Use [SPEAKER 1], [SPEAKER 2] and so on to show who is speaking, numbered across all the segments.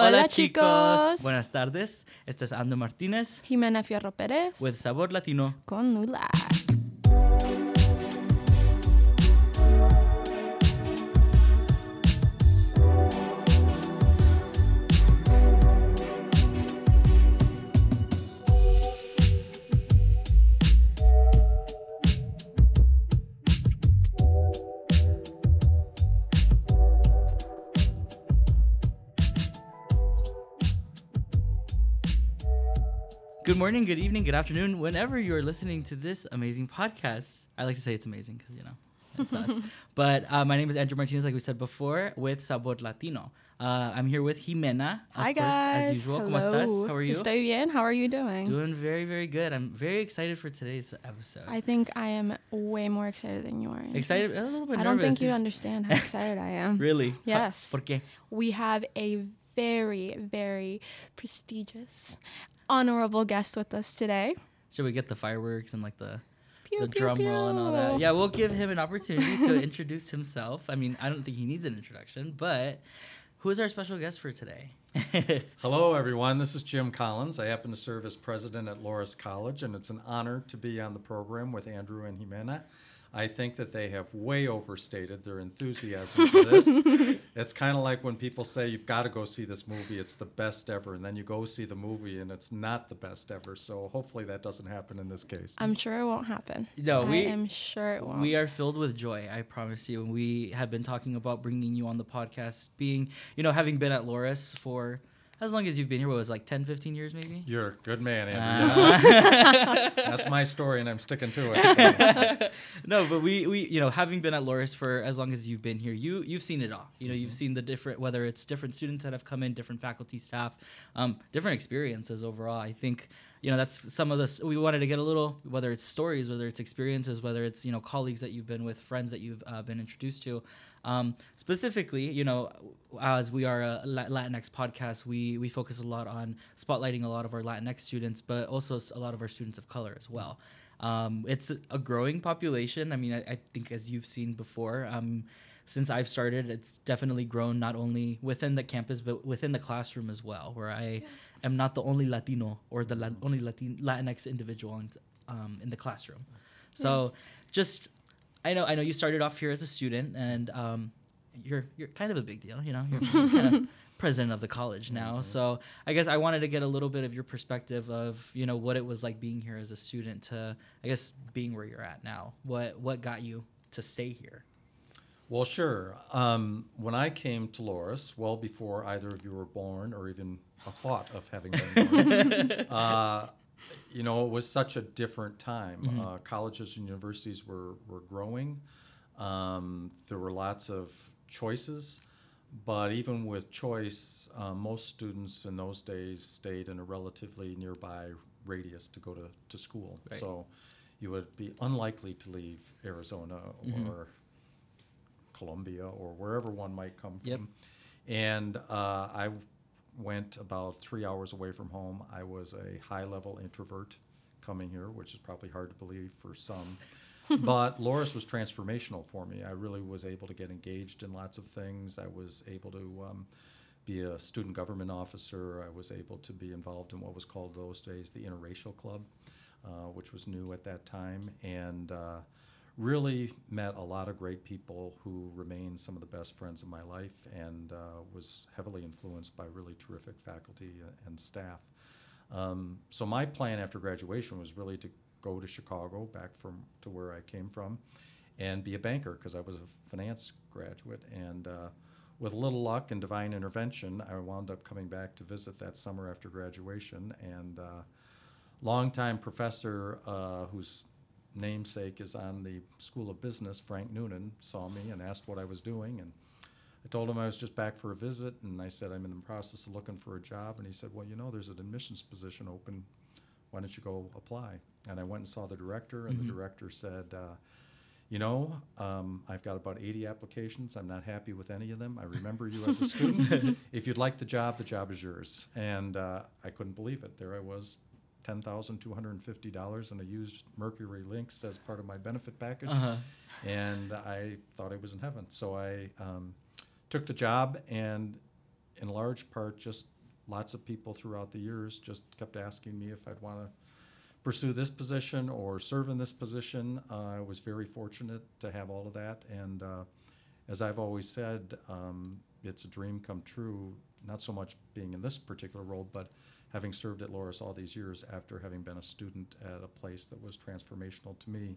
[SPEAKER 1] Hola, chicos.
[SPEAKER 2] Buenas tardes. Este es Ando Martínez
[SPEAKER 1] Jimena Fierro Pérez.
[SPEAKER 2] with Sabor Latino.
[SPEAKER 1] con Nula.
[SPEAKER 2] Morning, good evening, good afternoon, whenever you are listening to this amazing podcast. I like to say it's amazing because, you know, it's us. But uh, my name is Andrew Martinez, like we said before, with Sabor Latino. Uh, I'm here with Jimena.
[SPEAKER 1] Hi
[SPEAKER 2] course,
[SPEAKER 1] guys.
[SPEAKER 2] As usual.
[SPEAKER 1] Hello.
[SPEAKER 2] ¿Cómo estás? How are you?
[SPEAKER 1] Estoy bien. How are you doing?
[SPEAKER 2] Doing very, very good. I'm very excited for today's episode.
[SPEAKER 1] I think I am way more excited than you are. Andrew.
[SPEAKER 2] excited, a little bit
[SPEAKER 1] I don't think you understand how excited I am.
[SPEAKER 2] Really? How-
[SPEAKER 1] Yes.
[SPEAKER 2] ¿Por qué?
[SPEAKER 1] We have a very, very prestigious, honorable guest with us today.
[SPEAKER 2] Should we get the fireworks and like the
[SPEAKER 1] Pew,
[SPEAKER 2] the
[SPEAKER 1] pew,
[SPEAKER 2] drum roll and all that. Yeah, we'll give him an opportunity to introduce himself. I mean, I don't think he needs an introduction, but who is our special guest for today?
[SPEAKER 3] Hello, everyone. This is Jim Collins. I happen to serve as president at Loras College, and it's an honor to be on the program with Andrew and Jimena. I think that they have way overstated their enthusiasm for this. it's kind of like when people say you've got to go see this movie, it's the best ever, and then you go see the movie and it's not the best ever. So hopefully that doesn't happen in this case.
[SPEAKER 1] I'm sure it won't happen.
[SPEAKER 2] No, we-
[SPEAKER 1] I am sure it won't.
[SPEAKER 2] we are filled with joy, I promise you. We have been talking about bringing you on the podcast, being, you know, having been at Loras for as long as you've been here, what was it, like 10, 15 years maybe?
[SPEAKER 3] You're a good man, Andrew.
[SPEAKER 2] Uh,
[SPEAKER 3] That's my story, and I'm sticking to it. so.
[SPEAKER 2] no, but we, we you know having been at Loras for as long as you've been here, you you've seen it all. You know, you've seen the different whether it's different students that have come in, different faculty, staff, um, different experiences overall. I think you know that's some of this. We wanted to get a little whether it's stories, whether it's experiences, whether it's you know colleagues that you've been with, friends that you've uh, been introduced to. Um, specifically, you know, as we are a Latinx podcast, we we focus a lot on spotlighting a lot of our Latinx students, but also a lot of our students of color as well. Um, it's a growing population. I mean, I, I think as you've seen before, um, since I've started, it's definitely grown not only within the campus but within the classroom as well. Where I am not the only Latino or the la- only Latin- Latinx individual in, um, in the classroom. So, just I know I know you started off here as a student, and um, you're you're kind of a big deal. You know, you're kind of president of the college now. So I guess I wanted to get a little bit of your perspective of you know what it was like being here as a student to I guess being where you're at now. What what got you to stay here?
[SPEAKER 3] Well, sure. Um, when I came to Loras, well before either of you were born or even a thought of having been born, uh, you know, it was such a different time. Uh, colleges and universities were, were growing. Um, there were lots of choices, but even with choice, uh, most students in those days stayed in a relatively nearby radius to go to, to school.
[SPEAKER 2] Right.
[SPEAKER 3] So you would be unlikely to leave Arizona or Columbia or wherever one might come from.
[SPEAKER 2] Yep.
[SPEAKER 3] And uh, I went about three hours away from home. I was a high level introvert coming here, which is probably hard to believe for some. but Loras was transformational for me. I really was able to get engaged in lots of things. I was able to um, be a student government officer. I was able to be involved in what was called those days the Interracial Club, uh, which was new at that time. And uh, really met a lot of great people who remain some of the best friends of my life and uh, was heavily influenced by really terrific faculty and staff. Um, so my plan after graduation was really to go to Chicago, back from to where I came from, and be a banker because I was a finance graduate. And uh, with a little luck and divine intervention, I wound up coming back to visit that summer after graduation. And uh, longtime professor uh, whose namesake is on the School of Business, Frank Noonan, saw me and asked what I was doing. And I told him I was just back for a visit, and I said, I'm in the process of looking for a job. And he said, Well, you know, there's an admissions position open. Why don't you go apply? And I went and saw the director, and the director said, uh, You know, um, I've got about 80 applications. I'm not happy with any of them. I remember you as a student. if you'd like the job, the job is yours. And uh, I couldn't believe it. There I was, $10,250 in a used Mercury Lynx as part of my benefit package.
[SPEAKER 2] Uh-huh.
[SPEAKER 3] And I thought I was in heaven. So I um, took the job, and in large part, just lots of people throughout the years just kept asking me if I'd want to pursue this position or serve in this position. Uh, I was very fortunate to have all of that. And uh, as I've always said, um, it's a dream come true, not so much being in this particular role, but having served at Loras all these years after having been a student at a place that was transformational to me.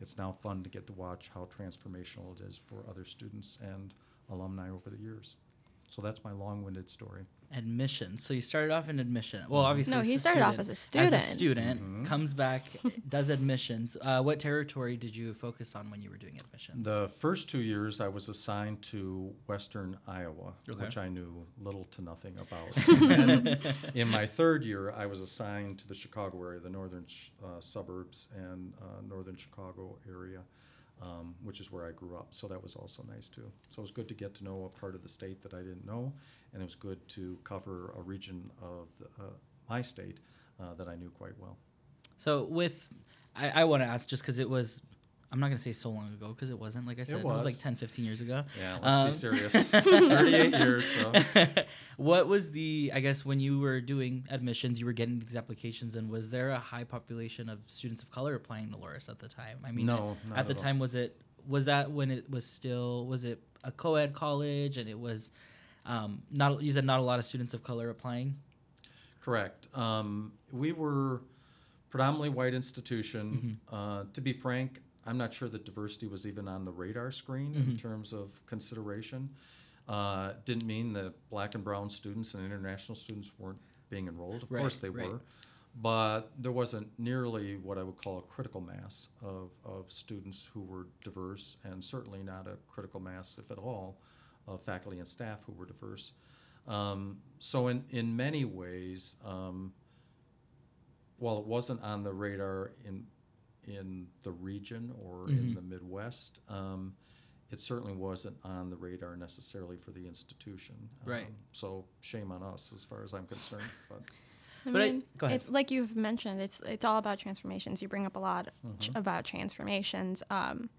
[SPEAKER 3] It's now fun to get to watch how transformational it is for other students and alumni over the years. So that's my long-winded story.
[SPEAKER 2] Admission. So you started off in admission. Well,
[SPEAKER 3] Mhm.
[SPEAKER 2] obviously,
[SPEAKER 1] No, he
[SPEAKER 2] a
[SPEAKER 1] started off as a student.
[SPEAKER 2] As a student,
[SPEAKER 3] Mhm.
[SPEAKER 2] comes back, does admissions. Uh, what territory did you focus on when you were doing admissions?
[SPEAKER 3] The first two years, I was assigned to Western Iowa,
[SPEAKER 2] Okay.
[SPEAKER 3] which I knew little to nothing about. And in my third year, I was assigned to the Chicago area, the northern sh- uh, suburbs and uh, northern Chicago area, um, which is where I grew up. So that was also nice too. So it was good to get to know a part of the state that I didn't know, and it was good to cover a region of the, uh, my state uh, that I knew quite well.
[SPEAKER 2] So with, I, I want to ask just because it was, I'm not going to say so long ago because it wasn't. Like I said, it was. like
[SPEAKER 3] was.
[SPEAKER 2] 10, 15 years ago.
[SPEAKER 3] Yeah, let's
[SPEAKER 2] Um,
[SPEAKER 3] be serious. 38 years, so.
[SPEAKER 2] what was the, I guess, when you were doing admissions, you were getting these applications, and was there a high population of students of color applying to Loras at the time? I mean,
[SPEAKER 3] No, not
[SPEAKER 2] at the
[SPEAKER 3] all.
[SPEAKER 2] time, was it, was that when it was still, was it a co ed college and it was, um, not, you said not a lot of students of color applying?
[SPEAKER 3] Correct. Um, we were predominantly white institution. Uh, to be frank, I'm not sure that diversity was even on the radar screen in
[SPEAKER 2] Mhm.
[SPEAKER 3] terms of consideration. Uh, didn't mean that black and brown students and international students weren't being enrolled. Of course they
[SPEAKER 2] right.
[SPEAKER 3] were. But there wasn't nearly what I would call a critical mass of, of students who were diverse, and certainly not a critical mass, if at all, of faculty and staff who were diverse. Um, so in, in many ways, um, while it wasn't on the radar in in the region or in
[SPEAKER 2] Mhm.
[SPEAKER 3] the Midwest, um, it certainly wasn't on the radar necessarily for the institution.
[SPEAKER 2] Right.
[SPEAKER 3] Um, so shame on us as far as I'm concerned. But
[SPEAKER 1] I
[SPEAKER 2] But I- go ahead.
[SPEAKER 1] it's like you've mentioned. It's it's all about transformations. You bring up a lot ch-
[SPEAKER 3] Mhm.
[SPEAKER 1] about transformations, um,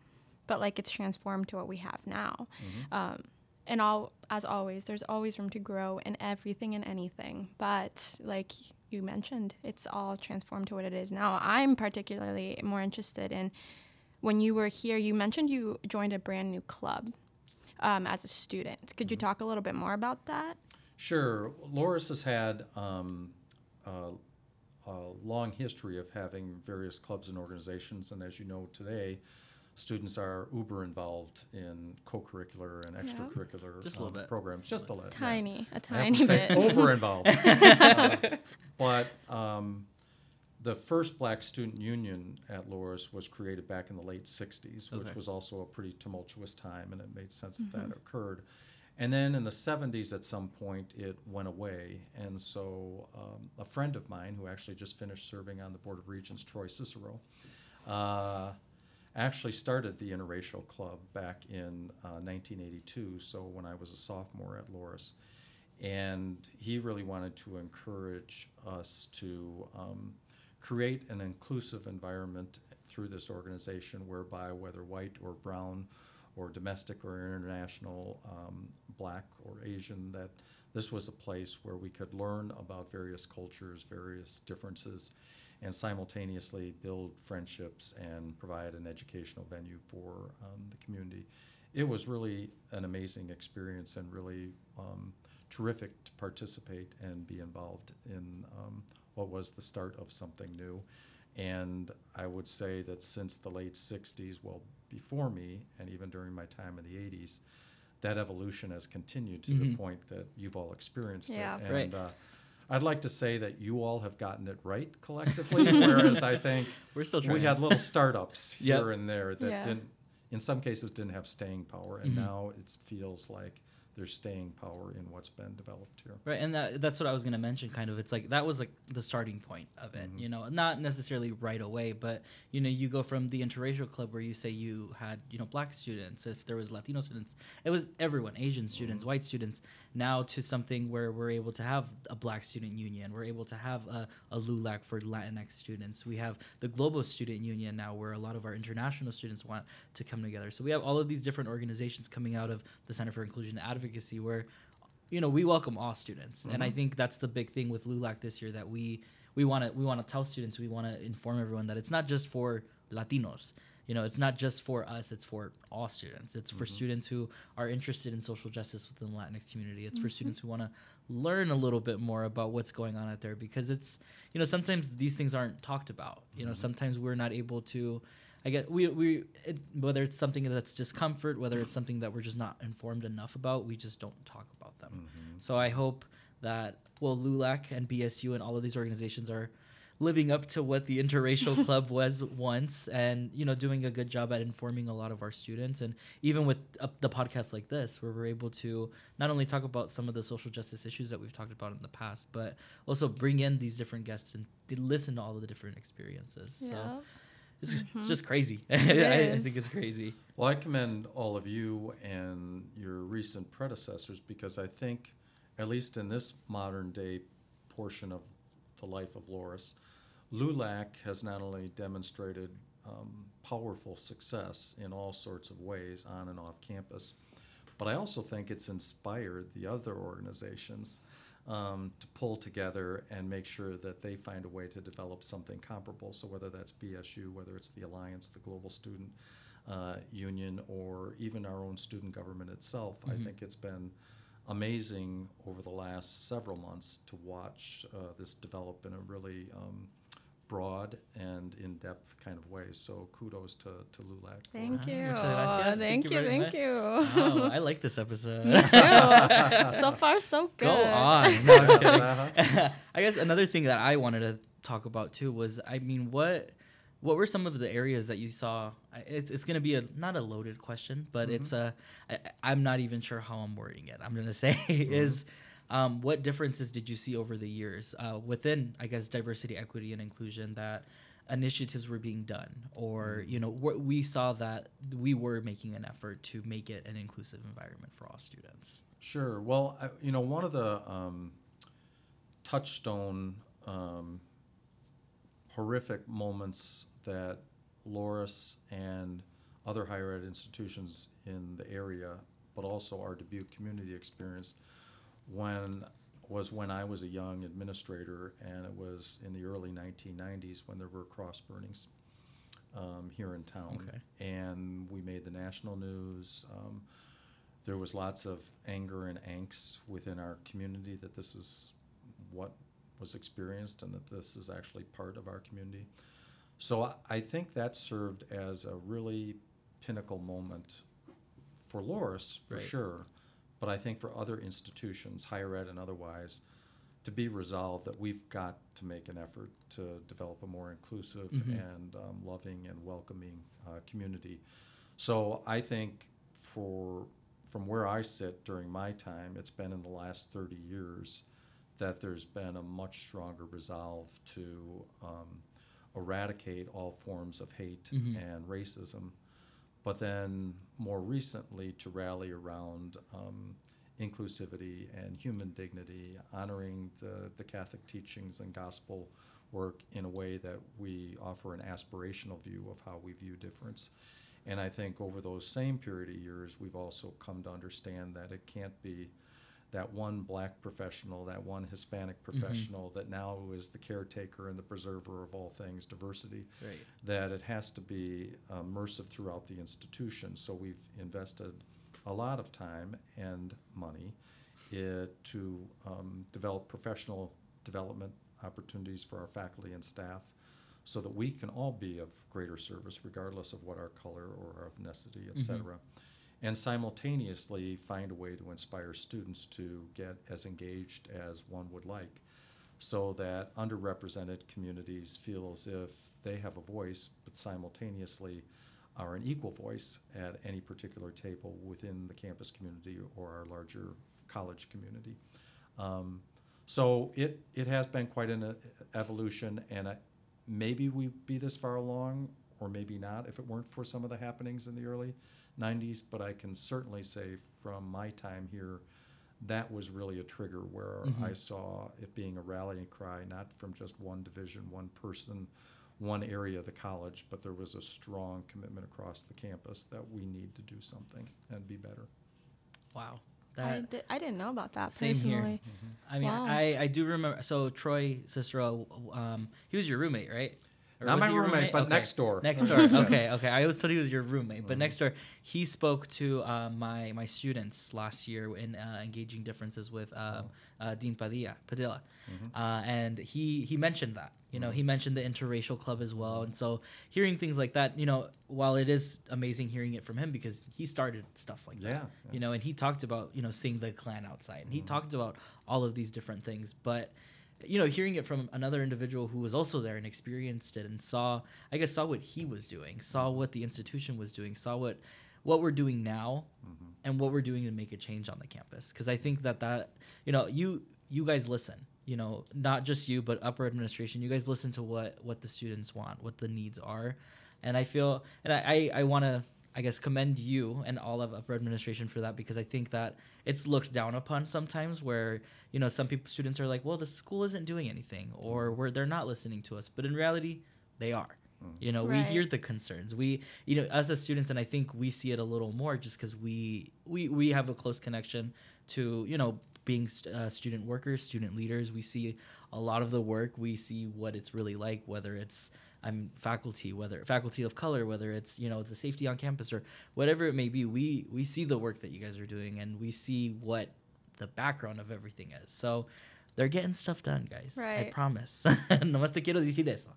[SPEAKER 1] but like it's transformed to what we have now.
[SPEAKER 3] mhm.
[SPEAKER 1] Um, and all as always, there's always room to grow in everything and anything. But like you mentioned, it's all transformed to what it is now. I'm particularly more interested in when you were here. You mentioned you joined a brand new club um, as a student. Could you
[SPEAKER 3] Mm-hmm.
[SPEAKER 1] talk a little bit more about that?
[SPEAKER 3] Sure. Loras has had um, a, a long history of having various clubs and organizations, and as you know today, students are uber involved in co-curricular and
[SPEAKER 1] Yeah.
[SPEAKER 3] extracurricular
[SPEAKER 2] Just a
[SPEAKER 3] um,
[SPEAKER 2] bit.
[SPEAKER 3] programs. Just a little. yes.
[SPEAKER 1] Tiny, a
[SPEAKER 3] I have
[SPEAKER 1] tiny bit.
[SPEAKER 3] over involved. Uh, but um, the first Black Student Union at Loras was created back in the late '60s, which
[SPEAKER 2] Okay.
[SPEAKER 3] was also a pretty tumultuous time, and it made sense that
[SPEAKER 1] Mm-hmm.
[SPEAKER 3] that occurred. And then in the 70s, at some point, it went away. And so um, a friend of mine who actually just finished serving on the Board of Regents, Troy Cicero, uh, actually started the Interracial Club back in uh, 1982, so when I was a sophomore at Loras. And he really wanted to encourage us to um, create an inclusive environment through this organization whereby, whether white or brown or domestic or international, um, black or Asian, that this was a place where we could learn about various cultures, various differences, and simultaneously build friendships and provide an educational venue for um, the community. It was really an amazing experience and really um, terrific to participate and be involved in um, what was the start of something new. And I would say that since the late 60s, well, before me, and even during my time in the 80s, that evolution has continued to the
[SPEAKER 2] Mhm.
[SPEAKER 3] point that you've all experienced
[SPEAKER 1] Yeah.
[SPEAKER 3] it.
[SPEAKER 2] Right.
[SPEAKER 3] Uh, I'd like to say that you all have gotten it right collectively, whereas I think
[SPEAKER 2] We're still trying.
[SPEAKER 3] we had little startups
[SPEAKER 2] Yep.
[SPEAKER 3] here and there that
[SPEAKER 1] Yeah.
[SPEAKER 3] didn't, in some cases, didn't have staying power, and
[SPEAKER 2] Mhm.
[SPEAKER 3] now it feels like there's staying power in what's been developed here.
[SPEAKER 2] Right, and that that's what I was gonna mention. Kind of, it's like that was like the starting point of it.
[SPEAKER 3] Mhm.
[SPEAKER 2] You know, not necessarily right away, but you know, you go from the interracial club where you say you had you know black students, if there was Latino students, it was everyone, Asian students,
[SPEAKER 3] Mhm.
[SPEAKER 2] white students. Now to something where we're able to have a black student union, we're able to have a, a LULAC for Latinx students. We have the Global Student Union now, where a lot of our international students want to come together. So we have all of these different organizations coming out of the Center for Inclusion and Advocacy, where you know we welcome all students, and I
[SPEAKER 3] Mhm.
[SPEAKER 2] think that's the big thing with LULAC this year that we we want to we want to tell students we want to inform everyone that it's not just for Latinos. You know, it's not just for us; it's for all students. It's for
[SPEAKER 3] Mhm.
[SPEAKER 2] students who are interested in social justice within the Latinx community. It's for students who want to learn a little bit more about what's going on out there because it's you know sometimes these things aren't talked about. You know,
[SPEAKER 3] Mhm.
[SPEAKER 2] sometimes we're not able to. I get we we it, whether it's something that's discomfort, whether it's something that we're just not informed enough about, we just don't talk about them.
[SPEAKER 3] Mhm.
[SPEAKER 2] So I hope that well LULAC and BSU and all of these organizations are living up to what the interracial club was once and you know doing a good job at informing a lot of our students and even with uh, the podcast like this where we're able to not only talk about some of the social justice issues that we've talked about in the past but also bring in these different guests and listen to all of the different experiences so
[SPEAKER 1] Yeah.
[SPEAKER 2] it's, it's
[SPEAKER 1] Mhm.
[SPEAKER 2] just crazy I, I think it's crazy
[SPEAKER 3] Well, I commend all of you and your recent predecessors because I think, at least in this modern day portion of the life of Loras, LULAC has not only demonstrated um, powerful success in all sorts of ways on and off campus, but I also think it's inspired the other organizations um, to pull together and make sure that they find a way to develop something comparable. So whether that's BSU, whether it's the Alliance, the Global Student uh, Union, or even our own student government itself,
[SPEAKER 2] Mhm.
[SPEAKER 3] I think it's been amazing over the last several months to watch uh, this develop in a really um, broad and in-depth kind of way. So kudos to, to LULAC.
[SPEAKER 1] Thank you.
[SPEAKER 2] muchas gracias.
[SPEAKER 1] Thank, you.
[SPEAKER 2] very
[SPEAKER 1] Thank
[SPEAKER 2] much.
[SPEAKER 1] you.
[SPEAKER 2] oh, I like this episode
[SPEAKER 1] Me too. so far, so good.
[SPEAKER 2] Go on. No, I'm.
[SPEAKER 3] Uh-huh.
[SPEAKER 2] I guess another thing that I wanted to talk about too was, I mean, what what were some of the areas that you saw? It's, it's going to be a not a loaded question, but
[SPEAKER 3] Mhm.
[SPEAKER 2] it's a. I, I'm not even sure how I'm wording it. I'm going to say is. Um, what differences did you see over the years uh, within, I guess, diversity, equity, and inclusion that initiatives were being done, or you know, wh- we saw that we were making an effort to make it an inclusive environment for all students.
[SPEAKER 3] Sure. Well, I, you know, one of the um, touchstone um, horrific moments that Loras and other higher ed institutions in the area, but also our Dubuque community experienced when was when I was a young administrator, and it was in the early 1990s when there were cross burnings um, here in town,
[SPEAKER 2] Okay.
[SPEAKER 3] and we made the national news. Um, there was lots of anger and angst within our community that this is what was experienced and that this is actually part of our community. So I, I think that served as a really pinnacle moment for Loras, for
[SPEAKER 2] Right.
[SPEAKER 3] sure, but I think for other institutions, higher ed and otherwise, to be resolved that we've got to make an effort to develop a more inclusive
[SPEAKER 2] Mhm.
[SPEAKER 3] and um, loving and welcoming uh, community. So I think for from where I sit during my time, it's been in the last 30 years that there's been a much stronger resolve to um, eradicate all forms of hate
[SPEAKER 2] Mhm.
[SPEAKER 3] and racism, but then more recently to rally around um, inclusivity and human dignity, honoring the, the Catholic teachings and gospel work in a way that we offer an aspirational view of how we view difference. And I think over those same period of years, we've also come to understand that it can't be that one black professional, that one Hispanic professional that now is the caretaker and the preserver of all things diversity,
[SPEAKER 2] Right.
[SPEAKER 3] that it has to be immersive throughout the institution. So we've invested a lot of time and money it, to um, develop professional development opportunities for our faculty and staff so that we can all be of greater service regardless of what our color or our ethnicity, et
[SPEAKER 2] Mhm.
[SPEAKER 3] cetera. And simultaneously find a way to inspire students to get as engaged as one would like so that underrepresented communities feel as if they have a voice, but simultaneously are an equal voice at any particular table within the campus community or our larger college community. Um, so it, it has been quite an uh, evolution, and I, maybe we'd be this far along, or maybe not, if it weren't for some of the happenings in the early 90s. But I can certainly say from my time here, that was really a trigger where
[SPEAKER 2] Mhm.
[SPEAKER 3] I saw it being a rallying cry, not from just one division, one person, one area of the college, but there was a strong commitment across the campus that we need to do something and be better.
[SPEAKER 2] Wow.
[SPEAKER 1] I,
[SPEAKER 2] That
[SPEAKER 1] di- I didn't know about that
[SPEAKER 2] Same here.
[SPEAKER 1] personally.
[SPEAKER 2] I mean,
[SPEAKER 1] Wow.
[SPEAKER 2] I I do remember. So Troy Cicero, um, he was your roommate, right? Or
[SPEAKER 3] Not my
[SPEAKER 2] he your
[SPEAKER 3] roommate, but
[SPEAKER 2] Okay.
[SPEAKER 3] next door.
[SPEAKER 2] Next door. Okay, okay. I always thought he was your roommate, but
[SPEAKER 3] Mhm.
[SPEAKER 2] next door, he spoke to um, my my students last year in uh, engaging differences with um, uh, Dean Padilla, Padilla,
[SPEAKER 3] Mhm.
[SPEAKER 2] uh, and he he mentioned that. You know,
[SPEAKER 3] Mhm.
[SPEAKER 2] he mentioned the interracial club as well, and so hearing things like that, you know, while it is amazing hearing it from him because he started stuff like that
[SPEAKER 3] Yeah.
[SPEAKER 2] you know, and he talked about you know seeing the Klan outside, and he
[SPEAKER 3] Mhm.
[SPEAKER 2] talked about all of these different things. But you know, hearing it from another individual who was also there and experienced it and saw, I guess, saw what he was doing, saw what the institution was doing, saw what what we're doing now,
[SPEAKER 3] Mhm.
[SPEAKER 2] and what we're doing to make a change on the campus. Because I think that that you know you you guys listen. You know, not just you, but upper administration. You guys listen to what what the students want, what the needs are, and I feel and I I, I want to I guess commend you and all of upper administration for that because I think that it's looked down upon sometimes where you know some people students are like, well, the school isn't doing anything or where they're not listening to us, but in reality, they are.
[SPEAKER 3] Mm.
[SPEAKER 2] You know,
[SPEAKER 1] Right.
[SPEAKER 2] we hear the concerns. We, you know, as a students, and I think we see it a little more just because we we we have a close connection to you know being st- uh, student workers, student leaders. We see a lot of the work. We see what it's really like, whether it's I'm faculty, whether faculty of color, whether it's you know the safety on campus or whatever it may be. We we see the work that you guys are doing, and we see what the background of everything is. So they're getting stuff done, guys. I promise. Nomás te quiero decir eso.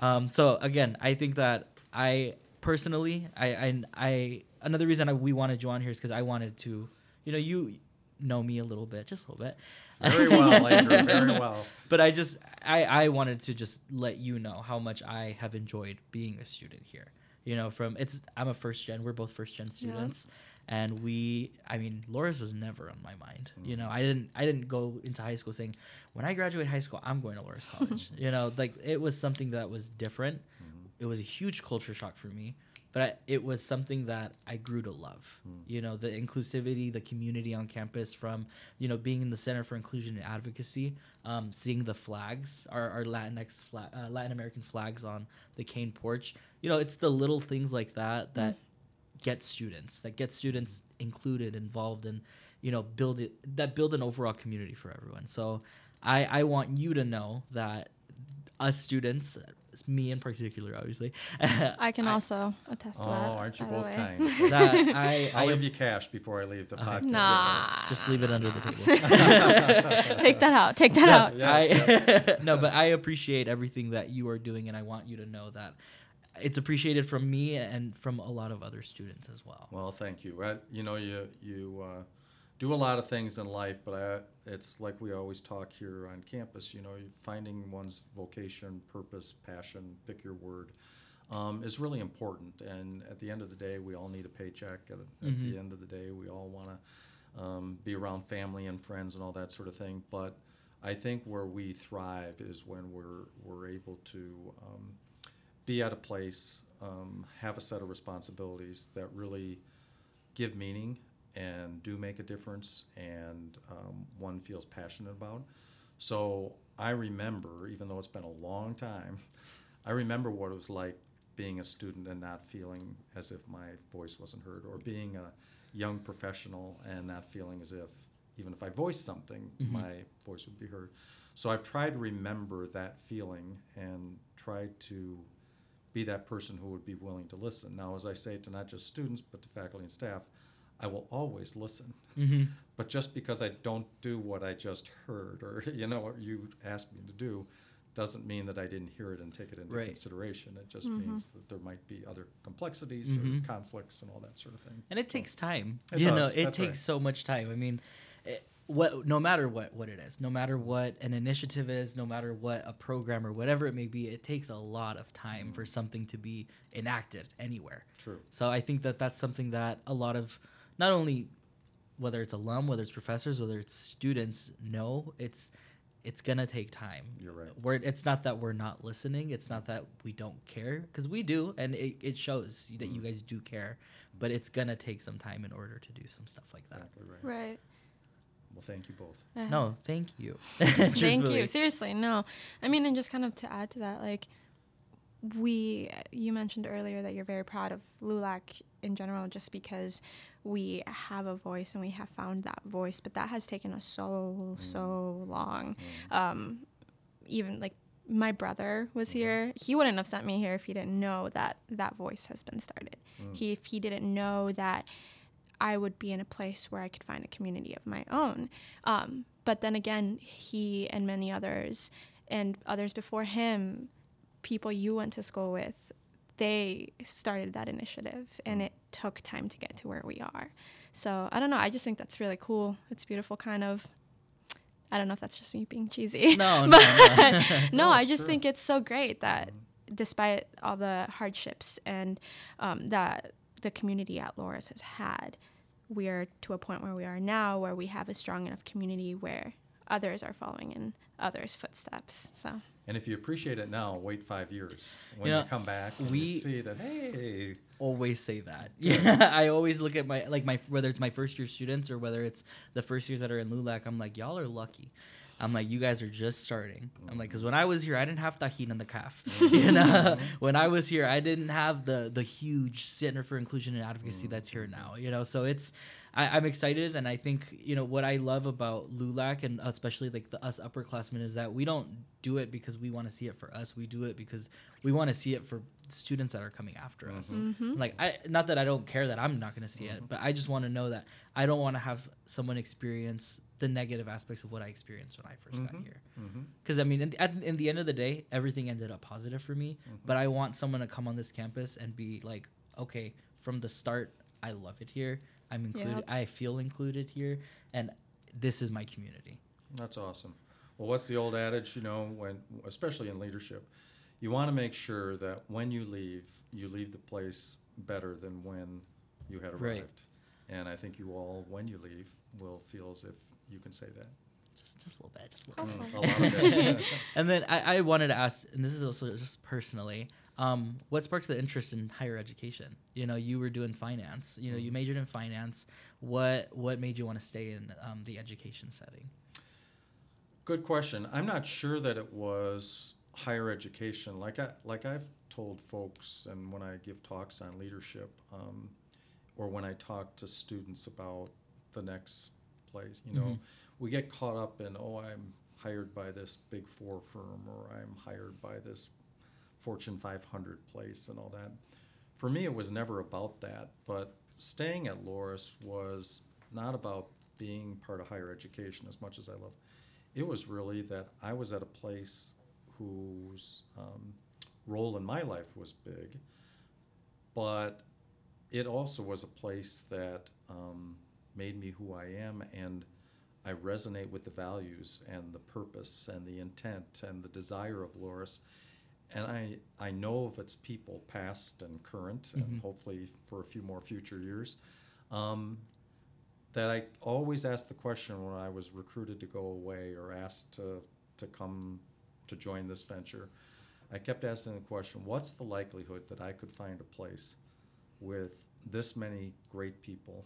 [SPEAKER 2] Um, so again, I think that I personally, I, I, I another reason I, we wanted you on here is because I wanted to, you know, you know me a little bit, just a little bit.
[SPEAKER 3] Very well, Andrew. Very well.
[SPEAKER 2] But I just, I, I wanted to just let you know how much I have enjoyed being a student here. You know, from it's, I'm a first gen. We're both first gen
[SPEAKER 1] Yeah.
[SPEAKER 2] students, and we, I mean, Loras was never on my mind. You
[SPEAKER 3] Mm.
[SPEAKER 2] know, I didn't, I didn't go into high school saying, when I graduate high school, I'm going to Loras College. you know, like it was something that was different.
[SPEAKER 3] Mhm.
[SPEAKER 2] It was a huge culture shock for me, but I, it was something that I grew to love.
[SPEAKER 3] Mm.
[SPEAKER 2] You know, the inclusivity, the community on campus, from you know being in the Center for Inclusion and Advocacy, um, seeing the flags, our, our Latinx flag, uh, Latin American flags on the cane porch. You know, it's the little things like that that get students, that get students included, involved, and you know build it that build an overall community for everyone. So, I I want you to know that us students, me in particular, obviously,
[SPEAKER 1] I can also attest to
[SPEAKER 3] Oh,
[SPEAKER 1] that.
[SPEAKER 3] Oh, aren't you both kind?
[SPEAKER 2] that I
[SPEAKER 3] I'll leave you cash before I leave the
[SPEAKER 2] Okay.
[SPEAKER 3] podcast.
[SPEAKER 1] Nah.
[SPEAKER 2] Just leave it under the table.
[SPEAKER 1] Take that out. Take that
[SPEAKER 3] Yeah,
[SPEAKER 1] out.
[SPEAKER 3] yeah.
[SPEAKER 2] I, no, but I appreciate everything that you are doing, and I want you to know that it's appreciated from me and from a lot of other students as well.
[SPEAKER 3] Well, thank you. Uh, you know, you you uh, do a lot of things in life, but I, it's like we always talk here on campus. You know, finding one's vocation, purpose, passion, pick your word, um, is really important. And at the end of the day, we all need a paycheck. At, at
[SPEAKER 2] Mhm.
[SPEAKER 3] the end of the day, we all want to um, be around family and friends and all that sort of thing. But I think where we thrive is when we're we're able to um, be at a place, um, have a set of responsibilities that really give meaning and do make a difference, and um, one feels passionate about. So I remember, even though it's been a long time, I remember what it was like being a student and not feeling as if my voice wasn't heard, or being a young professional and not feeling as if even if I voiced something,
[SPEAKER 2] Mhm.
[SPEAKER 3] my voice would be heard. So I've tried to remember that feeling and tried to be that person who would be willing to listen. Now, as I say to not just students, but to faculty and staff, I will always listen.
[SPEAKER 2] Mm-hmm.
[SPEAKER 3] But just because I don't do what I just heard or, you know, what you asked me to do, doesn't mean that I didn't hear it and take it into
[SPEAKER 2] Right.
[SPEAKER 3] consideration. It just
[SPEAKER 1] Mhm.
[SPEAKER 3] means that there might be other complexities
[SPEAKER 2] Mhm.
[SPEAKER 3] or conflicts and all that sort of thing.
[SPEAKER 2] And it takes time.
[SPEAKER 3] It
[SPEAKER 2] you
[SPEAKER 3] does,
[SPEAKER 2] know, it
[SPEAKER 3] that's
[SPEAKER 2] takes
[SPEAKER 3] right.
[SPEAKER 2] so much time. I mean, it, what no matter what what it is, no matter what an initiative is, no matter what a program or whatever it may be, it takes a lot of time for something to be enacted anywhere.
[SPEAKER 3] True.
[SPEAKER 2] So I think that that's something that a lot of not only whether it's alum, whether it's professors, whether it's students no, it's it's gonna take time.
[SPEAKER 3] You're right.
[SPEAKER 2] We're, it's not that we're not listening. It's not that we don't care because we do, and it, it shows that you
[SPEAKER 3] Mhm.
[SPEAKER 2] guys do care. But it's gonna take some time in order to do some stuff like that.
[SPEAKER 3] Exactly right.
[SPEAKER 1] Right.
[SPEAKER 3] Well, thank you both.
[SPEAKER 1] Uh,
[SPEAKER 2] No, thank you.
[SPEAKER 1] Thank you. Seriously, no. I mean, and just kind of to add to that, like, we, you mentioned earlier that you're very proud of LULAC in general just because we have a voice and we have found that voice but that has taken us so so long. Um, even like my brother was here. He wouldn't have sent me here if he didn't know that that voice has been started. He if he didn't know that i would be in a place where i could find a community of my own. Um, but then again he and many others and others before him people you went to school with they started that initiative and it took time to get to where we are so i don't know i just think that's really cool it's beautiful kind of i don't know if that's just me being cheesy
[SPEAKER 2] No, no, no.
[SPEAKER 1] no,
[SPEAKER 3] No,
[SPEAKER 1] I just
[SPEAKER 3] true.
[SPEAKER 1] think it's so great that despite all the hardships and um, that the community at Loras has had, we are to a point where we are now where we have a strong enough community where others are following in others' footsteps. So
[SPEAKER 3] And if you appreciate it now, wait five years when
[SPEAKER 2] You
[SPEAKER 3] you, come back. And
[SPEAKER 2] we-
[SPEAKER 3] see that hey,
[SPEAKER 2] always say that. Yeah, I always look at my like my whether it's my first year students or whether it's the first years that are in LULAC. I'm like, y'all are lucky. I'm like, you guys are just starting. I'm like, because when I was here, I didn't have Tahin in the calf. you mm-hmm. know, mm-hmm. when I was here, I didn't have the the huge Center for Inclusion and Advocacy that's here now. You know, so it's I, I'm excited, and I think you know what I love about LULAC and especially like the us upperclassmen is that we don't do it because we want to see it for us. We do it because we want to see it for students that are coming after us. Mm-hmm. Mm-hmm. Like I not that I don't care that I'm not going to see it, mm-hmm. but I just want to know that I don't want to have someone experience the negative aspects of what I experienced when I 1st got here. Because I mean, in the, at, in the end of the day, everything ended up positive for me. But I want someone to come on this campus and be like, okay, from the start, I love it here. I'm included.
[SPEAKER 1] Yep.
[SPEAKER 2] I feel included here, and this is my community.
[SPEAKER 3] That's awesome. Well, what's the old adage, you know, when especially in leadership, you want to make sure that when you leave, you leave the place better than when you had arrived.
[SPEAKER 2] Right.
[SPEAKER 3] And I think you all, when you leave, will feel as if you can say that.
[SPEAKER 2] Just, just a little bit. Just a little.
[SPEAKER 1] Mm, Hopefully.
[SPEAKER 3] A lot of
[SPEAKER 2] and then I, I wanted to ask, and this is also just personally, um, what sparked the interest in higher education? You know, you were doing finance. You know, you majored in finance. What what made you want to stay in um, the education setting?
[SPEAKER 3] Good question. I'm not sure that it was higher education. Like I like I've told folks, and when I give talks on leadership, um, or when I talk to students about the next place, you know,
[SPEAKER 2] Mhm.
[SPEAKER 3] we get caught up in oh, I'm hired by this big four firm, or I'm hired by this Fortune 500 place, and all that. For me, it was never about that. But staying at Loras was not about being part of higher education as much as I love it was really that I was at a place whose um, role in my life was big, but it also was a place that um, made me who I am, and I resonate with the values and the purpose and the intent and the desire of Loras. And I, I know of its people, past and current, and
[SPEAKER 2] Mhm.
[SPEAKER 3] hopefully for a few more future years. Um, that I always asked the question when I was recruited to go away or asked to, to come to join this venture. I kept asking the question what's the likelihood that I could find a place with this many great people?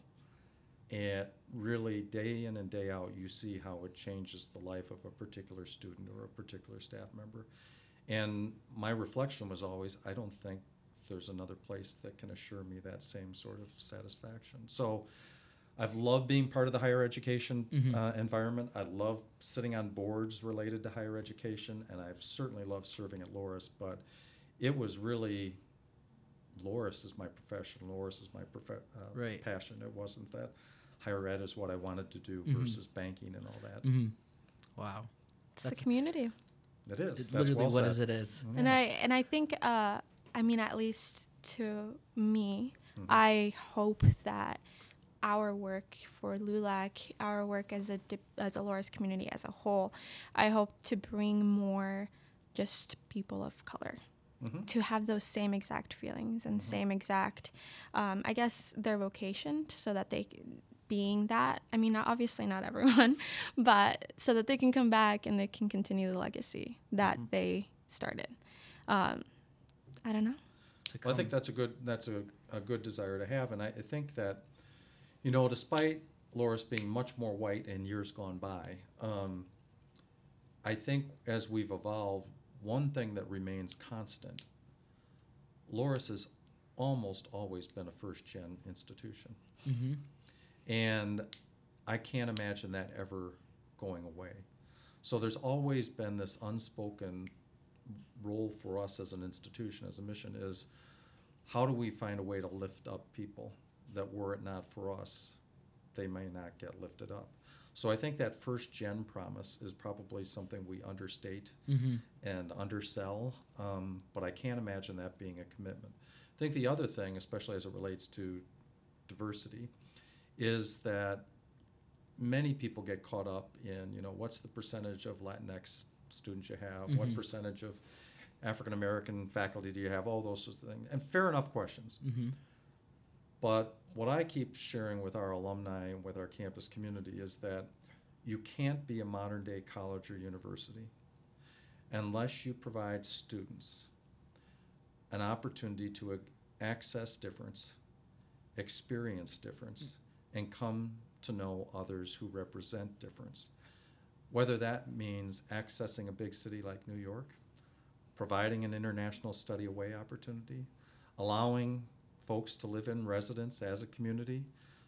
[SPEAKER 3] And really, day in and day out, you see how it changes the life of a particular student or a particular staff member. And my reflection was always I don't think there's another place that can assure me that same sort of satisfaction. So, I've loved being part of the higher education
[SPEAKER 2] Mhm.
[SPEAKER 3] uh, environment. I love sitting on boards related to higher education, and I've certainly loved serving at Loras. But it was really Loras is my profession. Loras is my prof- uh,
[SPEAKER 2] Right.
[SPEAKER 3] passion. It wasn't that higher ed is what I wanted to do
[SPEAKER 2] Mhm.
[SPEAKER 3] versus banking and all that.
[SPEAKER 2] Mm-hmm. Wow,
[SPEAKER 1] it's the
[SPEAKER 2] That's-
[SPEAKER 1] community.
[SPEAKER 3] It is.
[SPEAKER 2] it's
[SPEAKER 3] That's
[SPEAKER 2] literally
[SPEAKER 3] well
[SPEAKER 2] what
[SPEAKER 3] said.
[SPEAKER 2] is it is.
[SPEAKER 1] And I and I think uh, I mean at least to me,
[SPEAKER 3] Mhm.
[SPEAKER 1] I hope that our work for LULAC, our work as a as a Loras community as a whole, I hope to bring more just people of color
[SPEAKER 3] Mhm.
[SPEAKER 1] to have those same exact feelings and
[SPEAKER 3] Mhm.
[SPEAKER 1] same exact, um, I guess, their vocation, so that they, c- being that, I mean, not, obviously not everyone, but so that they can come back and they can continue the legacy that
[SPEAKER 3] Mhm.
[SPEAKER 1] they started. Um, I don't know.
[SPEAKER 3] Well, I think that's a good that's a, a good desire to have, and I, I think that, you know, despite Loras being much more white in years gone by, um, I think as we've evolved, one thing that remains constant, Loras has almost always been a first gen institution.
[SPEAKER 2] Mm-hmm.
[SPEAKER 3] And I can't imagine that ever going away. So there's always been this unspoken role for us as an institution, as a mission, is how do we find a way to lift up people that were it not for us, they may not get lifted up. So I think that first gen promise is probably something we understate
[SPEAKER 2] Mm-hmm.
[SPEAKER 3] and undersell, um, but I can't imagine that being a commitment. I think the other thing, especially as it relates to diversity, is that many people get caught up in, you know, what's the percentage of Latinx students you have? What
[SPEAKER 2] Mhm.
[SPEAKER 3] percentage of African American faculty do you have? All those sorts of things. And fair enough questions.
[SPEAKER 2] Mm-hmm.
[SPEAKER 3] But what I keep sharing with our alumni and with our campus community is that you can't be a modern day college or university unless you provide students an opportunity to access difference, experience difference, and come to know others who represent difference. Whether that means accessing a big city like New York, providing an international study away opportunity, allowing folks to live in residence as a community,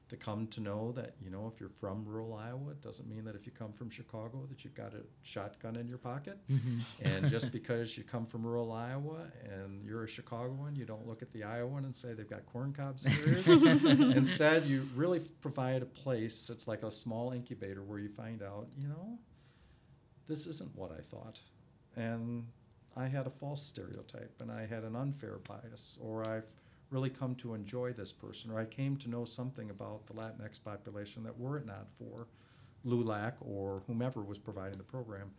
[SPEAKER 3] to come to know that, you know, if you're from rural Iowa, it doesn't mean that if you come from Chicago that you've got a shotgun in your pocket.
[SPEAKER 2] Mm-hmm.
[SPEAKER 3] And just because you come from rural Iowa and you're a Chicagoan, you don't look at the Iowan and say they've got corn cobs in their ears. Instead, you really provide a place, it's like a small incubator where you find out, you know, this isn't what I thought. And I had a false stereotype and I had an unfair bias, or I've really come to enjoy this person, or I came to know something about the Latinx population that were it not for LULAC or whomever was providing the program,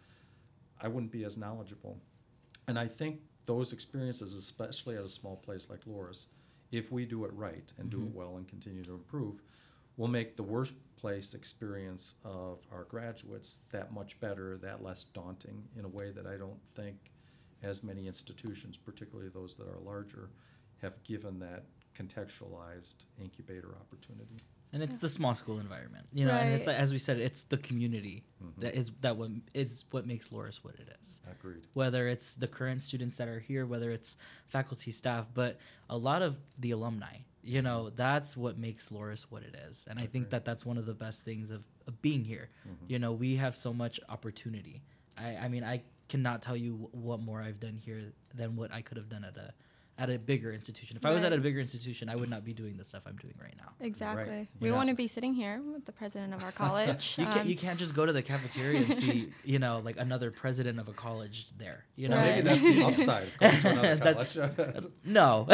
[SPEAKER 3] I wouldn't be as knowledgeable. And I think those experiences, especially at a small place like Loras, if we do it right and do
[SPEAKER 2] Mhm.
[SPEAKER 3] it well and continue to improve, will make the workplace experience of our graduates that much better, that less daunting in a way that I don't think as many institutions, particularly those that are larger, have given that contextualized incubator opportunity.
[SPEAKER 2] And it's
[SPEAKER 1] Yeah.
[SPEAKER 2] the small school environment, you know. And it's like, as we said, it's the community
[SPEAKER 3] Mhm.
[SPEAKER 2] that is that what is what makes Loras what it is.
[SPEAKER 3] Agreed.
[SPEAKER 2] Whether it's the current students that are here, whether it's faculty, staff, but a lot of the alumni. You know, that's what makes Loras what it is. And I think that that's one of the best things of, of being here.
[SPEAKER 3] Mhm.
[SPEAKER 2] You know, we have so much opportunity. I, I mean, I cannot tell you what more I've done here than what I could have done at a at a bigger institution. If I was at a bigger institution, I would not be doing the stuff I'm doing right now.
[SPEAKER 1] Exactly.
[SPEAKER 2] You
[SPEAKER 1] We
[SPEAKER 2] know?
[SPEAKER 1] want to be sitting here with the president of our college.
[SPEAKER 2] You can't
[SPEAKER 1] um,
[SPEAKER 2] you can't just go to the cafeteria and see you know like another president of a college there. You know
[SPEAKER 3] Well, maybe that's the upside of going to
[SPEAKER 2] That's-
[SPEAKER 3] college.
[SPEAKER 2] that's- no,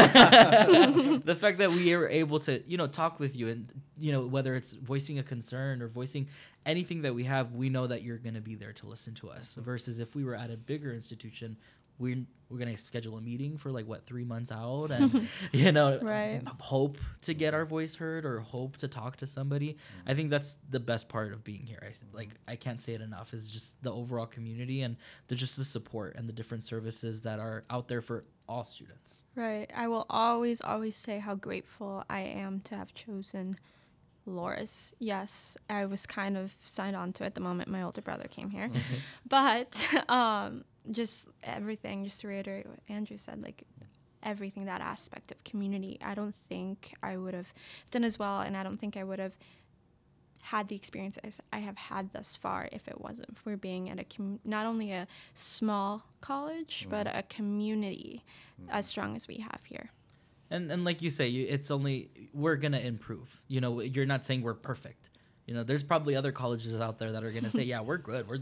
[SPEAKER 2] the fact that we are able to you know talk with you and you know whether it's voicing a concern or voicing anything that we have, we know that you're going to be there to listen to us. Versus if we were at a bigger institution. We're, we're gonna schedule a meeting for like what three months out and you know
[SPEAKER 1] Right.
[SPEAKER 2] hope to get our voice heard or hope to talk to somebody I think that's the best part of being here i like I can't say it enough. Is just the overall community and the just the support and the different services that are out there for all students.
[SPEAKER 1] Right. I will always, always say how grateful I am to have chosen Loras. Yes, I was kind of signed on to at the moment my older brother came here. But um, just everything, just to reiterate what Andrew said, like everything, that aspect of community, I don't think I would have done as well. And I don't think I would have had the experiences I have had thus far if it wasn't for being at a com- not only a small college, mm-hmm. but a community mm-hmm. as strong as we have here.
[SPEAKER 2] And and like you say, you, it's only we're gonna improve. You know, you're not saying we're perfect. You know, there's probably other colleges out there that are gonna say, yeah, we're good. We're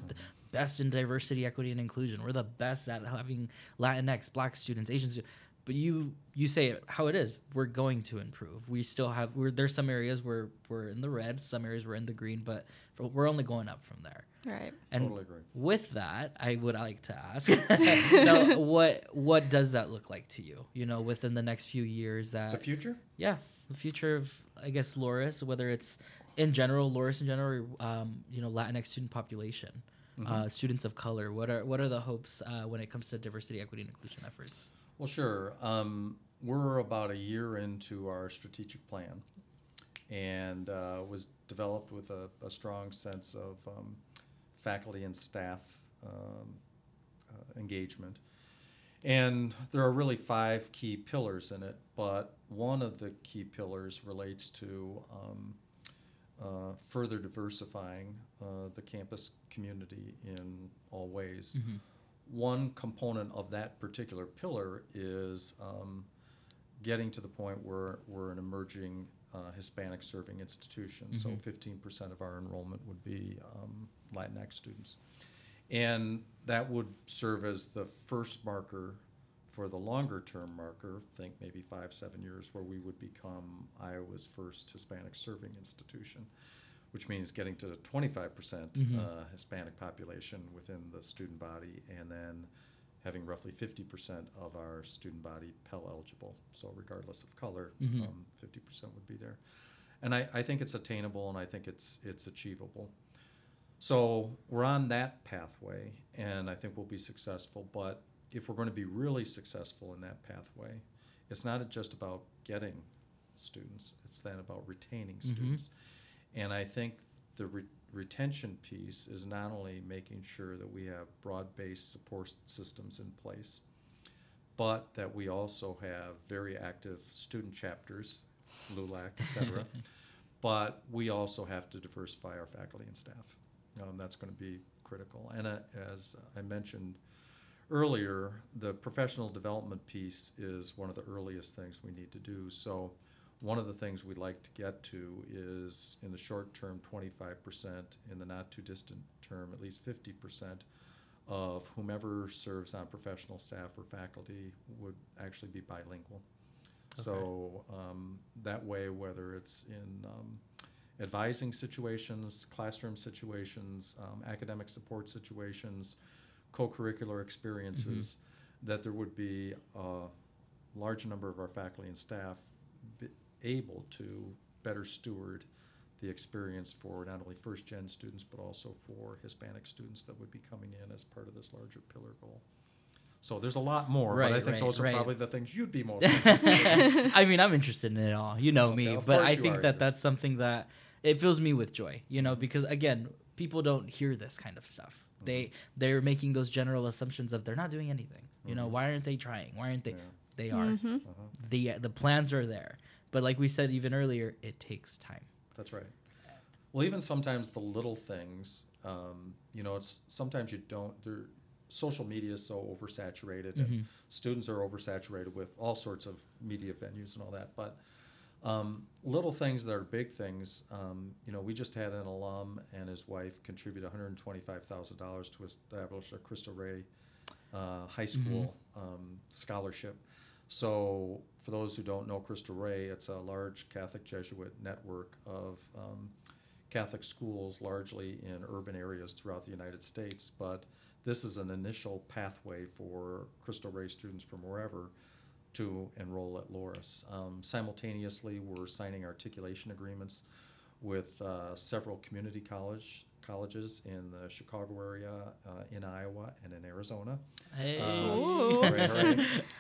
[SPEAKER 2] best in diversity, equity, and inclusion. We're the best at having Latinx, Black students, Asian students. But you you say it how it is. We're going to improve. We still have. We're there's some areas where we're in the red, some areas we're in the green, but we're only going up from there.
[SPEAKER 1] Right.
[SPEAKER 2] And
[SPEAKER 3] Totally agree.
[SPEAKER 2] with that, I would like to ask, now, what what does that look like to you? You know, within the next few years, that
[SPEAKER 3] The future?
[SPEAKER 2] yeah, the future of I guess Loras, whether it's in general, Loras in general, or, um, you know, Latinx student population, uh, students of color. What are what are the hopes uh, when it comes to diversity, equity, and inclusion efforts?
[SPEAKER 3] Well, sure. Um, we're about a year into our strategic plan, and uh, was developed with a, a strong sense of um, faculty and staff um, uh, engagement. And there are really five key pillars in it, but one of the key pillars relates to um, uh, further diversifying uh, the campus community in all ways.
[SPEAKER 2] Mhm.
[SPEAKER 3] One component of that particular pillar is um, getting to the point where we're an emerging uh, Hispanic serving institution. So
[SPEAKER 2] Mhm.
[SPEAKER 3] 15% of our enrollment would be um, Latinx students. And that would serve as the first marker for the longer term marker, think maybe five, seven years, where we would become Iowa's first Hispanic serving institution, which means getting to 25%
[SPEAKER 2] Mhm.
[SPEAKER 3] uh, Hispanic population within the student body, and then having roughly 50% of our student body Pell eligible. So, regardless of color,
[SPEAKER 2] Mhm.
[SPEAKER 3] um, 50% would be there. And I, I think it's attainable and I think it's, it's achievable. So we're on that pathway, and I think we'll be successful. But if we're going to be really successful in that pathway, it's not just about getting students; it's then about retaining
[SPEAKER 2] Mhm.
[SPEAKER 3] students. And I think the re- retention piece is not only making sure that we have broad-based support systems in place, but that we also have very active student chapters, LULAC, et cetera. but we also have to diversify our faculty and staff. Um, that's going to be critical. And uh, as I mentioned earlier, the professional development piece is one of the earliest things we need to do. So, one of the things we'd like to get to is in the short term, 25%, in the not too distant term, at least 50% of whomever serves on professional staff or faculty would actually be bilingual. So um, that way, whether it's in um, advising situations, classroom situations, um, academic support situations, co-curricular experiences, mm-hmm. that there would be a large number of our faculty and staff able to better steward the experience for not only first-gen students, but also for Hispanic students that would be coming in as part of this larger pillar goal. So there's a lot more, but I think
[SPEAKER 2] right,
[SPEAKER 3] those are
[SPEAKER 2] right.
[SPEAKER 3] probably the things you'd be most interested in.
[SPEAKER 2] I mean, I'm interested in it all. You know
[SPEAKER 3] Okay,
[SPEAKER 2] me, but I think
[SPEAKER 3] are.
[SPEAKER 2] that that's something that it fills me with joy. You know, because again, people don't hear this kind of stuff.
[SPEAKER 3] Mm-hmm.
[SPEAKER 2] They they're making those general assumptions of they're not doing anything. You know,
[SPEAKER 3] Mhm.
[SPEAKER 2] why aren't they trying? Why aren't they?
[SPEAKER 3] Yeah.
[SPEAKER 2] They are.
[SPEAKER 1] Mhm.
[SPEAKER 3] Uh-huh.
[SPEAKER 2] The the plans are there, but like we said even earlier, it takes time.
[SPEAKER 3] That's right. Well, even sometimes the little things, um, you know, it's sometimes you don't. There, social media is so oversaturated, and students are oversaturated with all sorts of media venues and all that. But um, little things that are big things. Um, you know, we just had an alum and his wife contribute one hundred twenty-five thousand dollars to establish a Cristo Rey uh, high school um, scholarship. So, for those who don't know Cristo Rey, it's a large Catholic Jesuit network of um, Catholic schools, largely in urban areas throughout the United States. But this is an initial pathway for Cristo Rey students from wherever to enroll at Loras. Um, simultaneously, we're signing articulation agreements with uh, several community college colleges in the Chicago area, uh, in Iowa, and in Arizona
[SPEAKER 2] Hey.
[SPEAKER 1] Ooh.
[SPEAKER 3] Right, right.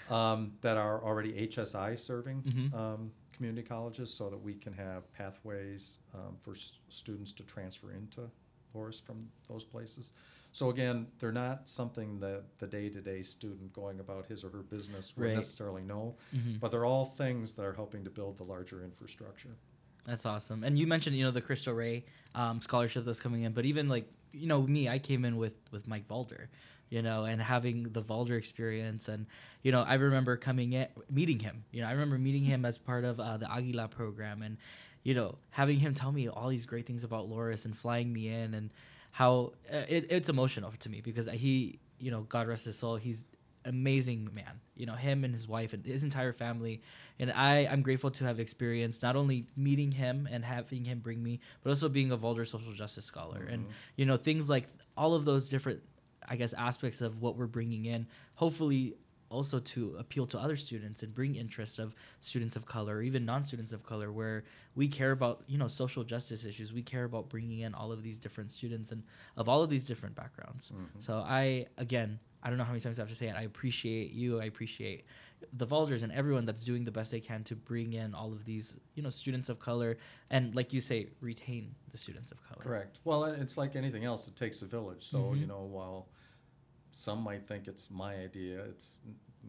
[SPEAKER 3] um, that are already HSI serving
[SPEAKER 2] Mhm.
[SPEAKER 3] um, community colleges so that we can have pathways um, for s- students to transfer into Loras from those places. So again, they're not something that the day-to-day student going about his or her business would
[SPEAKER 2] Right.
[SPEAKER 3] necessarily know,
[SPEAKER 2] Mhm.
[SPEAKER 3] but they're all things that are helping to build the larger infrastructure.
[SPEAKER 2] That's awesome. And you mentioned, you know, the Cristo Rey um, scholarship that's coming in, but even like, you know, me, I came in with with Mike Valder, you know, and having the Valder experience, and you know, I remember coming in, meeting him. You know, I remember meeting him as part of uh, the Aguila program, and you know, having him tell me all these great things about Loras and flying me in, and how uh, it, it's emotional to me because he, you know, God rest his soul, he's amazing man. You know him and his wife and his entire family. And i i'm grateful to have experienced not only meeting him and having him bring me but also being a Valder social justice scholar. And
[SPEAKER 3] Mhm.
[SPEAKER 2] you know things like all of those different i guess aspects of what we're bringing in hopefully also to appeal to other students and bring interest of students of color or even non-students of color where we care about you know social justice issues we care about bringing in all of these different students and of all of these different backgrounds
[SPEAKER 3] Mhm.
[SPEAKER 2] so I again, I don't know how many times I have to say it. I appreciate you. I appreciate the Valders and everyone that's doing the best they can to bring in all of these, you know, students of color and, like you say, retain the students of color.
[SPEAKER 3] Correct. Well, it's like anything else, it takes a village. So,
[SPEAKER 2] Mhm.
[SPEAKER 3] you know, while some might think it's my idea, it's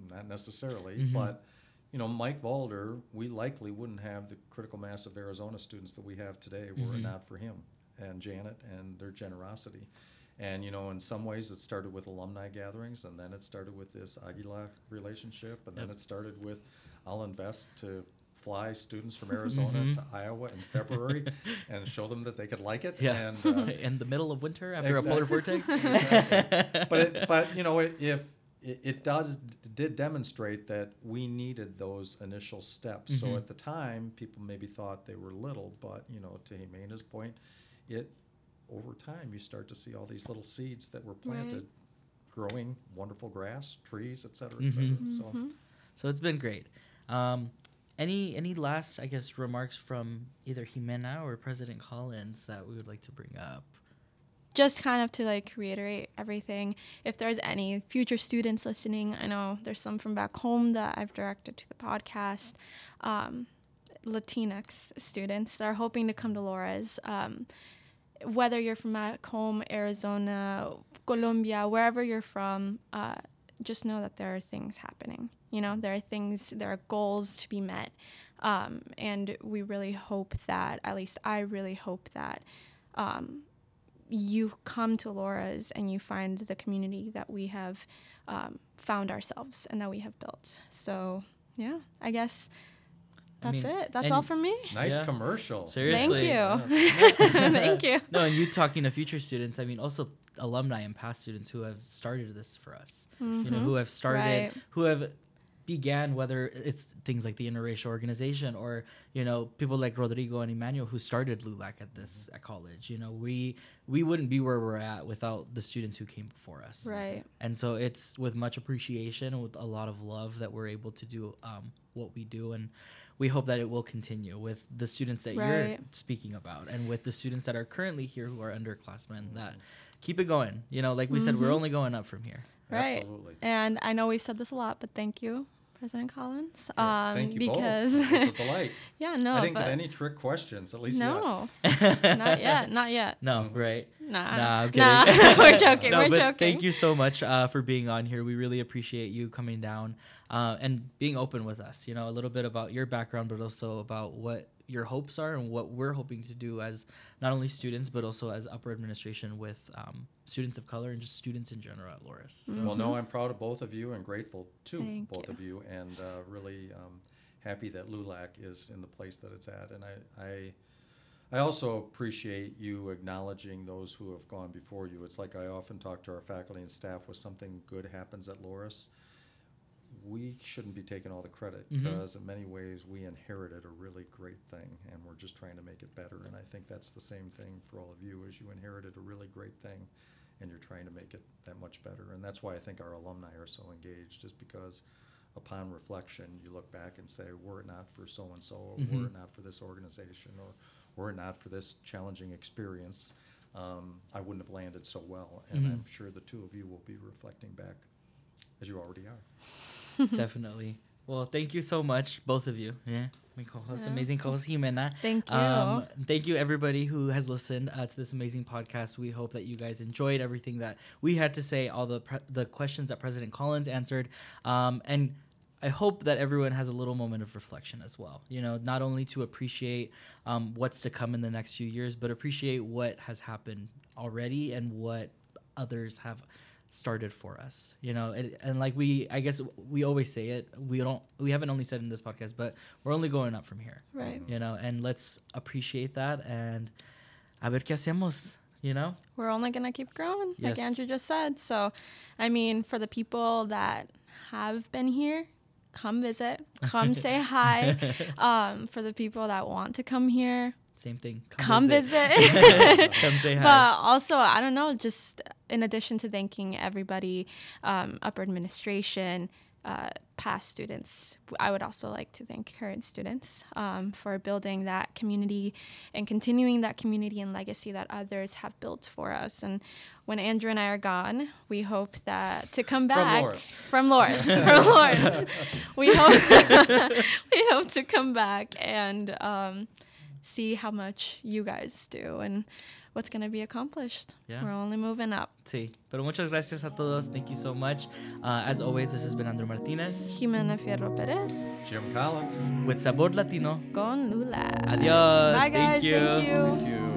[SPEAKER 3] not necessarily,
[SPEAKER 2] Mhm.
[SPEAKER 3] but you know, Mike Valder, we likely wouldn't have the critical mass of Arizona students that we have today were it
[SPEAKER 2] Mhm.
[SPEAKER 3] not for him and Janet and their generosity. And you know, in some ways, it started with alumni gatherings, and then it started with this Aguila relationship, and then
[SPEAKER 2] Yep.
[SPEAKER 3] it started with I'll invest to fly students from Arizona
[SPEAKER 2] Mhm.
[SPEAKER 3] to Iowa in February and show them that they could like it.
[SPEAKER 2] Yeah.
[SPEAKER 3] And, uh,
[SPEAKER 2] in the middle of winter after a polar vortex.
[SPEAKER 3] Exactly. but it, but you know it, if it, it does did demonstrate that we needed those initial steps.
[SPEAKER 2] Mhm.
[SPEAKER 3] So at the time, people maybe thought they were little, but you know, to Jimena's point, it over time you start to see all these little seeds that were planted, growing wonderful grass, trees, et cetera, et cetera.
[SPEAKER 2] Mhm.
[SPEAKER 3] So
[SPEAKER 1] Mhm.
[SPEAKER 2] So it's been great. Um, any any last, I guess, remarks from either Jimena or President Collins that we would like to bring up?
[SPEAKER 1] just kind of to like reiterate everything if there's any future students listening i know there's some from back home that i've directed to the podcast um, latinx students that are hoping to come to Loras um, whether you're from back home arizona colombia wherever you're from uh, just know that there are things happening you know there are things there are goals to be met um, and we really hope that at least i really hope that um, you come to Loras and you find the community that we have um, found ourselves and that we have built. So, yeah, I guess
[SPEAKER 2] I
[SPEAKER 1] that's
[SPEAKER 2] mean,
[SPEAKER 1] it. That's all from me.
[SPEAKER 3] nice
[SPEAKER 2] Yeah.
[SPEAKER 3] commercial.
[SPEAKER 2] Seriously.
[SPEAKER 1] Thank you.
[SPEAKER 3] Yes.
[SPEAKER 1] Thank you.
[SPEAKER 2] No, and you talking to future students, I mean, also alumni and past students who have started this for us. You know, who have started,
[SPEAKER 1] Right.
[SPEAKER 2] who have began whether it's things like the interracial organization or you know people like Rodrigo and Emmanuel who started LULAC at this at college. You know, we we wouldn't be where we're at without the students who came before us.
[SPEAKER 1] Right.
[SPEAKER 2] And so it's with much appreciation and with a lot of love that we're able to do um, what we do. And we hope that it will continue with the students that you're speaking about and with the students that are currently here who are underclassmen that keep it going. You know, like we said, we're
[SPEAKER 1] Mhm.
[SPEAKER 2] only going up from here.
[SPEAKER 1] Right.
[SPEAKER 3] Absolutely.
[SPEAKER 1] And I know we've said this a lot, but thank you, President Collins.
[SPEAKER 3] Yeah,
[SPEAKER 1] um,
[SPEAKER 3] thank you
[SPEAKER 1] because
[SPEAKER 3] both. It was a delight.
[SPEAKER 1] yeah, no,
[SPEAKER 3] I didn't
[SPEAKER 1] but
[SPEAKER 3] get any trick questions, at least yet.
[SPEAKER 1] no, not yet, not yet.
[SPEAKER 2] No, right?
[SPEAKER 1] Nah,
[SPEAKER 2] Nah, I'm
[SPEAKER 1] nah. we're joking.
[SPEAKER 2] No,
[SPEAKER 1] we're
[SPEAKER 2] but
[SPEAKER 1] joking.
[SPEAKER 2] Thank you so much uh, for being on here. We really appreciate you coming down uh, and being open with us. You know, a little bit about your background, but also about what your hopes are and what we're hoping to do as not only students, but also as upper administration with um, students of color and just students in general at Loras. So,
[SPEAKER 3] Well, no, I'm proud of both of you and grateful to
[SPEAKER 1] Thank
[SPEAKER 3] both
[SPEAKER 1] you.
[SPEAKER 3] of you, and uh, really um, happy that LULAC is in the place that it's at. And I, I, I also appreciate you acknowledging those who have gone before you. It's like I often talk to our faculty and staff when something good happens at Loras. We shouldn't be taking all the credit because, in many ways, we inherited a really great thing, and we're just trying to make it better. And I think that's the same thing for all of you: is you inherited a really great thing, and you're trying to make it that much better. And that's why I think our alumni are so engaged, is because upon reflection, you look back and say, were it not for so and so, or were
[SPEAKER 2] Mhm.
[SPEAKER 3] it not for this organization, or were it not for this challenging experience, um, I wouldn't have landed so well. And
[SPEAKER 2] Mhm.
[SPEAKER 3] I'm sure the two of you will be reflecting back, as you already are.
[SPEAKER 2] definitely. Well, thank you so much, both of you. Yeah, my co-host,
[SPEAKER 1] Yeah.
[SPEAKER 2] amazing co-host Jimena.
[SPEAKER 1] Thank you.
[SPEAKER 2] Um, thank you, everybody who has listened uh, to this amazing podcast. We hope that you guys enjoyed everything that we had to say, all the pre- the questions that President Collins answered, um, and I hope that everyone has a little moment of reflection as well. You know, not only to appreciate um, what's to come in the next few years, but appreciate what has happened already and what others have started for us you know it, and like we i guess we always say it we don't we haven't only said in this podcast but we're only going up from here
[SPEAKER 1] right.
[SPEAKER 2] you know and let's appreciate that and a ver qué hacemos you know
[SPEAKER 1] we're only going to keep growing,
[SPEAKER 2] Yes.
[SPEAKER 1] like Andrew just said. So, I mean, for the people that have been here, come visit, come say hi. Um, for the people that want to come here,
[SPEAKER 2] same thing
[SPEAKER 1] come, visit.
[SPEAKER 2] come say hi
[SPEAKER 1] But also, I don't know, just in addition to thanking everybody, um, upper administration, uh, past students, I would also like to thank current students um, for building that community and continuing that community and legacy that others have built for us. And when Andrew and I are gone, we hope that to come back
[SPEAKER 3] Loras.
[SPEAKER 1] from Lawrence, from Lawrence, we hope we hope to come back and um, see how much you guys do and what's going to be accomplished.
[SPEAKER 2] Yeah.
[SPEAKER 1] We're only moving up.
[SPEAKER 2] Sí. Pero muchas gracias a todos. Thank you so much. Uh, as always, this has been Andrew Martinez
[SPEAKER 1] Jimena Fierro Perez
[SPEAKER 3] Jim Collins.
[SPEAKER 2] with Sabor Latino.
[SPEAKER 1] con Lula.
[SPEAKER 2] Adios.
[SPEAKER 1] Bye,
[SPEAKER 2] Thank
[SPEAKER 1] guys.
[SPEAKER 2] you.
[SPEAKER 1] Thank you.
[SPEAKER 3] Thank you.